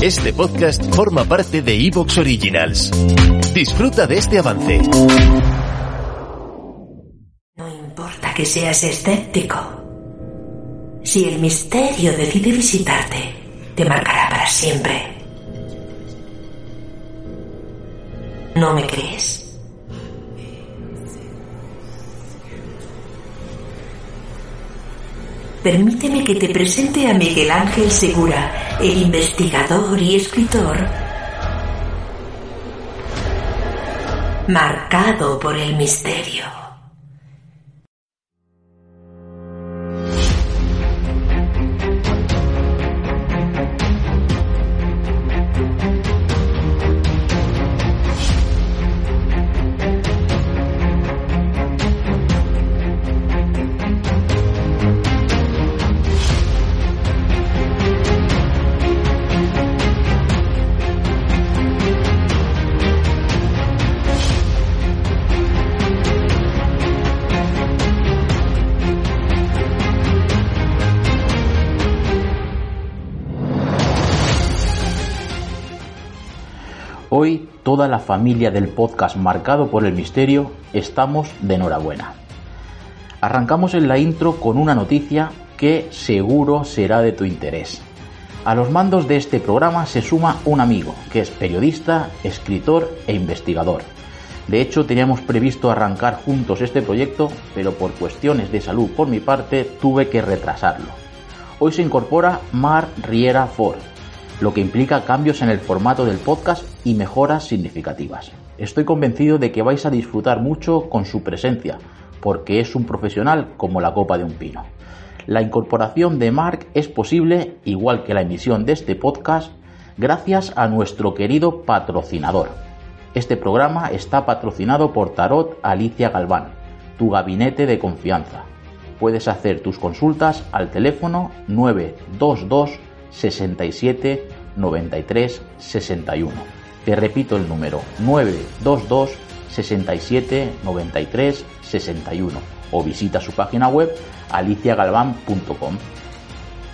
Este podcast forma parte de Evox Originals. Disfruta de este avance. No importa que seas escéptico. Si el misterio decide visitarte, te marcará para siempre. ¿No me crees? Permíteme que te presente a Miguel Ángel Segura, el investigador y escritor marcado por el misterio. Toda la familia del podcast marcado por el misterio estamos de enhorabuena. Arrancamos en la intro con una noticia que seguro será de tu interés. A los mandos de este programa se suma un amigo que es periodista, escritor e investigador. De hecho, teníamos previsto arrancar juntos este proyecto, pero por cuestiones de salud por mi parte tuve que retrasarlo. Hoy se incorpora Mar Riera Ford, lo que implica cambios en el formato del podcast y mejoras significativas. Estoy convencido de que vais a disfrutar mucho con su presencia, porque es un profesional como la copa de un pino. La incorporación de Mark es posible, igual que la emisión de este podcast, gracias a nuestro querido patrocinador. Este programa está patrocinado por Tarot Alicia Galván, tu gabinete de confianza. Puedes hacer tus consultas al teléfono 922 67 93 61. Te repito el número 922 67 93 61 o visita su página web aliciagalvan.com.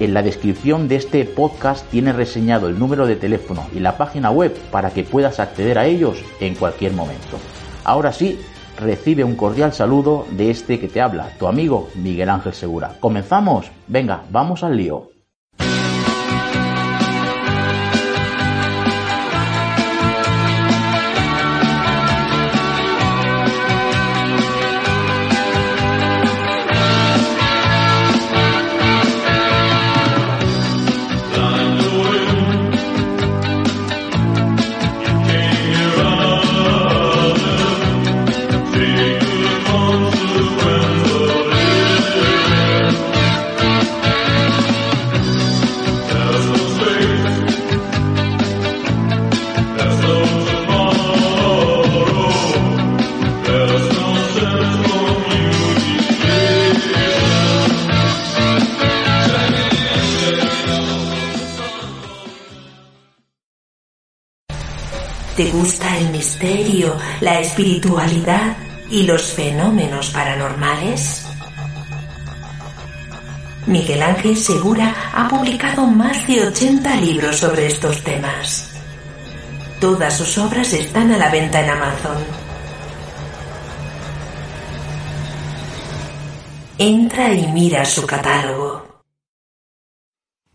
En la descripción de este podcast tiene reseñado el número de teléfono y la página web para que puedas acceder a ellos en cualquier momento. Ahora sí, recibe un cordial saludo de este que te habla, tu amigo Miguel Ángel Segura. ¿Comenzamos? Venga, vamos al lío. ¿Te gusta el misterio, la espiritualidad y los fenómenos paranormales? Miguel Ángel Segura ha publicado más de 80 libros sobre estos temas. Todas sus obras están a la venta en Amazon. Entra y mira su catálogo.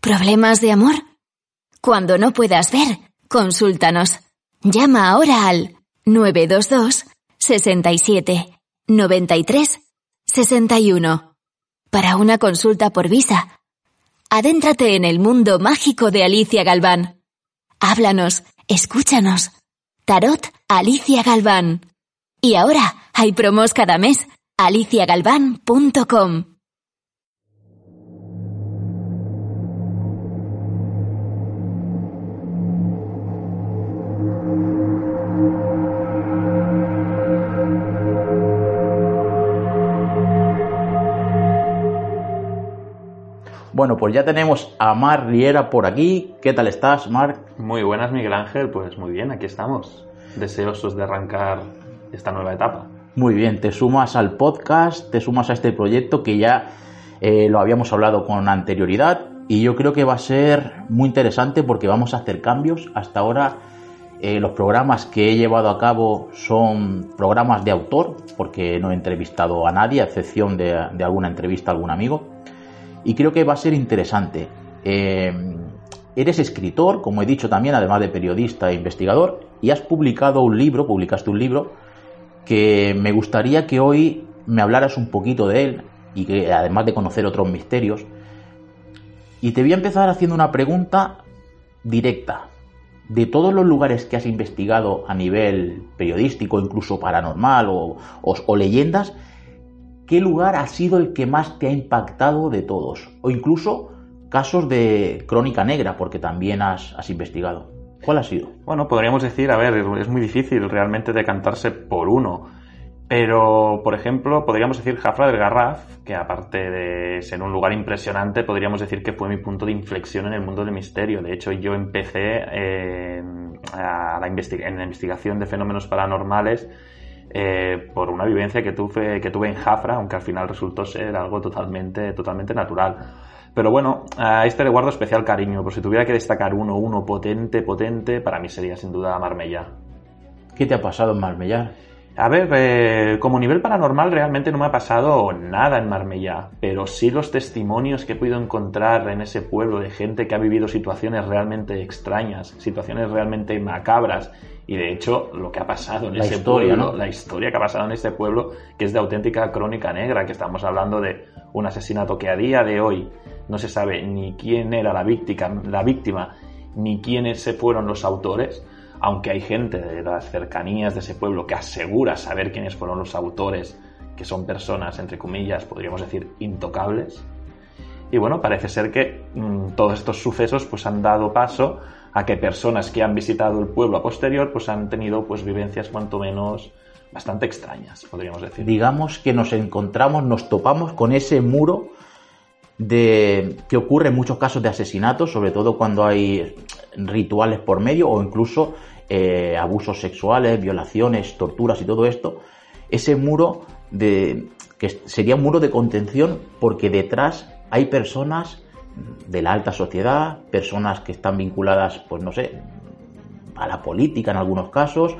¿Problemas de amor? Cuando no puedas ver, consúltanos. Llama ahora al 922 67 93 61 para una consulta por visa. Adéntrate en el mundo mágico de Alicia Galván. Háblanos, escúchanos. Tarot Alicia Galván. Y ahora hay promos cada mes. aliciagalván.com Bueno, pues ya tenemos a Mar Riera por aquí. ¿Qué tal estás, Mar? Muy buenas, Miguel Ángel. Pues muy bien, aquí estamos. Deseosos de arrancar esta nueva etapa. Muy bien, te sumas al podcast, te sumas a este proyecto que ya eh, lo habíamos hablado con anterioridad, y yo creo que va a ser muy interesante porque vamos a hacer cambios. Hasta ahora eh, los programas que he llevado a cabo son programas de autor, porque no he entrevistado a nadie, a excepción de, alguna entrevista a algún amigo. Y creo que va a ser interesante. Eh, eres escritor, como he dicho también, además de periodista e investigador, y has publicado un libro, publicaste un libro, que me gustaría que hoy me hablaras un poquito de él, y que además de conocer otros misterios. Y te voy a empezar haciendo una pregunta directa de todos los lugares que has investigado a nivel periodístico, incluso paranormal o, leyendas, ¿qué lugar ha sido el que más te ha impactado de todos? O incluso casos de crónica negra, porque también has, investigado. ¿Cuál ha sido? Bueno, podríamos decir, a ver, es muy difícil realmente decantarse por uno. Pero, por ejemplo, podríamos decir Jafra del Garraf, que aparte de ser un lugar impresionante, podríamos decir que fue mi punto de inflexión en el mundo del misterio. De hecho, yo empecé eh, a la en la investigación de fenómenos paranormales eh, por una vivencia que tuve, que tuve en Jafra, aunque al final resultó ser algo totalmente, totalmente natural. Pero bueno, a este le guardo especial cariño, por si tuviera que destacar uno, uno potente, potente, para mí sería sin duda Marbella. ¿Qué te ha pasado en Marbella? A ver, eh, como nivel paranormal realmente no me ha pasado nada en Marbella, pero sí los testimonios que he podido encontrar en ese pueblo de gente que ha vivido situaciones realmente extrañas, situaciones realmente macabras, y de hecho lo que ha pasado en ese pueblo, la historia que ha pasado en ese pueblo, que es de auténtica crónica negra, que estamos hablando de un asesinato que a día de hoy no se sabe ni quién era la víctima, la víctima ni quiénes se fueron los autores aunque hay gente de las cercanías de ese pueblo que asegura saber quiénes fueron los autores, que son personas, entre comillas, podríamos decir, intocables. Y bueno, parece ser que mm, todos estos sucesos pues han dado paso a que personas que han visitado el pueblo a posterior pues han tenido pues vivencias cuanto menos bastante extrañas, podríamos decir. Digamos que nos encontramos, nos topamos con ese muro de que ocurre en muchos casos de asesinatos, sobre todo cuando hay rituales por medio o incluso eh, abusos sexuales, violaciones, torturas y todo esto, ese muro de que sería un muro de contención porque detrás hay personas de la alta sociedad, personas que están vinculadas, pues no sé, a la política en algunos casos,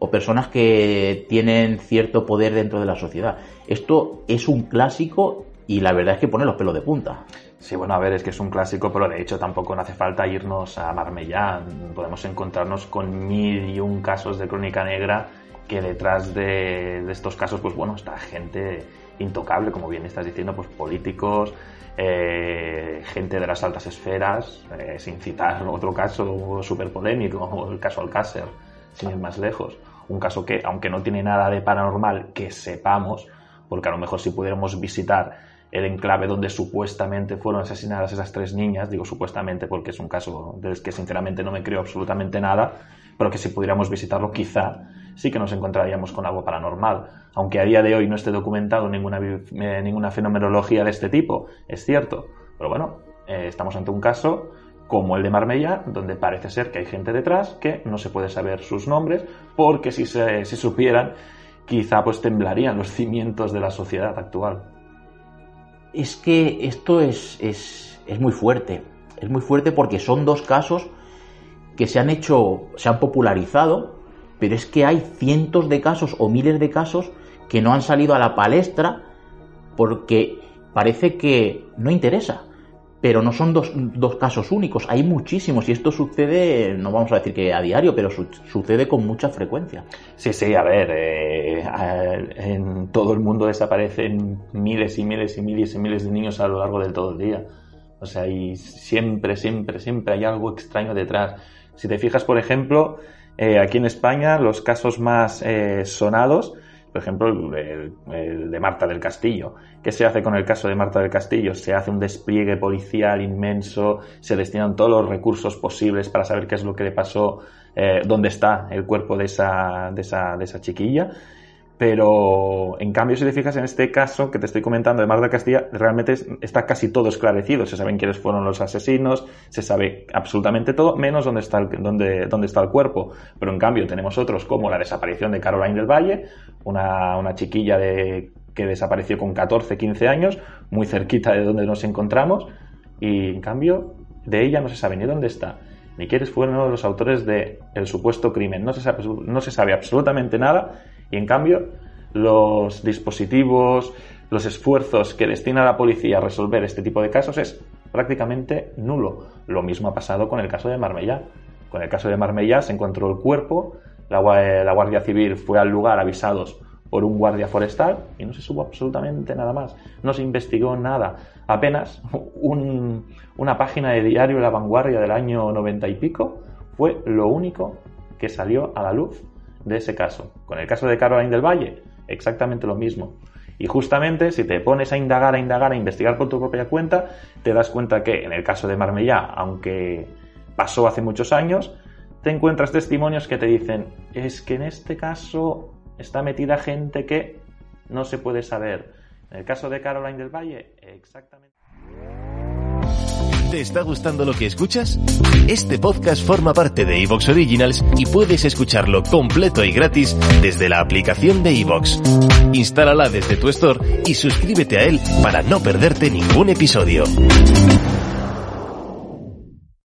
o personas que tienen cierto poder dentro de la sociedad. Esto es un clásico y la verdad es que pone los pelos de punta. Sí, bueno, a ver, es que es un clásico, pero de hecho tampoco no hace falta irnos a Marmellá. Podemos encontrarnos con mil y un casos de crónica negra que detrás de, estos casos, pues bueno, está gente intocable, como bien estás diciendo, pues políticos, eh, gente de las altas esferas, eh, sin citar otro caso súper polémico, el caso Alcácer, sin ir más lejos. Un caso que, aunque no tiene nada de paranormal, que sepamos, porque a lo mejor si pudiéramos visitar el enclave donde supuestamente fueron asesinadas esas tres niñas, digo supuestamente porque es un caso del que sinceramente no me creo absolutamente nada, pero que si pudiéramos visitarlo quizá sí que nos encontraríamos con algo paranormal, aunque a día de hoy no esté documentado ninguna, eh, ninguna fenomenología de este tipo, es cierto, pero bueno, eh, estamos ante un caso como el de Marbella, donde parece ser que hay gente detrás que no se puede saber sus nombres, porque si se si supieran, quizá pues temblarían los cimientos de la sociedad actual es que esto es, es, es, muy fuerte. Es muy fuerte porque son dos casos que se han hecho, se han popularizado, pero es que hay cientos de casos o miles de casos que no han salido a la palestra porque parece que no interesa pero no son dos, casos únicos, hay muchísimos y esto sucede, no vamos a decir que a diario, pero sucede con mucha frecuencia. Sí, sí, a ver, eh, en todo el mundo desaparecen miles y miles y miles y miles de niños a lo largo del todo el día. O sea, y siempre, siempre, siempre hay algo extraño detrás. Si te fijas, por ejemplo, eh, aquí en España, los casos más eh, sonados por ejemplo, el, de Marta del Castillo. ¿Qué se hace con el caso de Marta del Castillo? Se hace un despliegue policial inmenso, se destinan todos los recursos posibles para saber qué es lo que le pasó, eh, dónde está el cuerpo de esa, chiquilla. Pero en cambio, si te fijas en este caso que te estoy comentando de Marta Castilla, realmente está casi todo esclarecido. Se saben quiénes fueron los asesinos, se sabe absolutamente todo, menos dónde está el cuerpo. Pero en cambio, tenemos otros como la desaparición de Caroline del Valle, una, una chiquilla que desapareció con 14, 15 años, muy cerquita de donde nos encontramos, Y en cambio, de ella no se sabe ni dónde está, ni quiénes fueron los autores del el supuesto crimen. No se, sabe, no se sabe absolutamente nada y en cambio los dispositivos, los esfuerzos que destina la policía a resolver este tipo de casos es prácticamente nulo. Lo mismo ha pasado con el caso de Marbella. Con el caso de Marbella se encontró el cuerpo, la, la Guardia Civil fue al lugar avisados por un guardia forestal y no se supo absolutamente nada más. No se investigó nada. Apenas una página de diario La Vanguardia del año 90 y pico fue lo único que salió a la luz de ese caso. Con el caso de Caroline del Valle, exactamente lo mismo. Y justamente si te pones a indagar, a indagar, a investigar por tu propia cuenta, te das cuenta que en el caso de Marmellá, aunque pasó hace muchos años, te encuentras testimonios que te dicen, es que en este caso está metida gente que no se puede saber. En el caso de Caroline del Valle, exactamente. ¿Te está gustando lo que escuchas? Este podcast forma parte de Evox Originals y puedes escucharlo completo y gratis desde la aplicación de Evox. Instálala desde tu store y suscríbete a él para no perderte ningún episodio.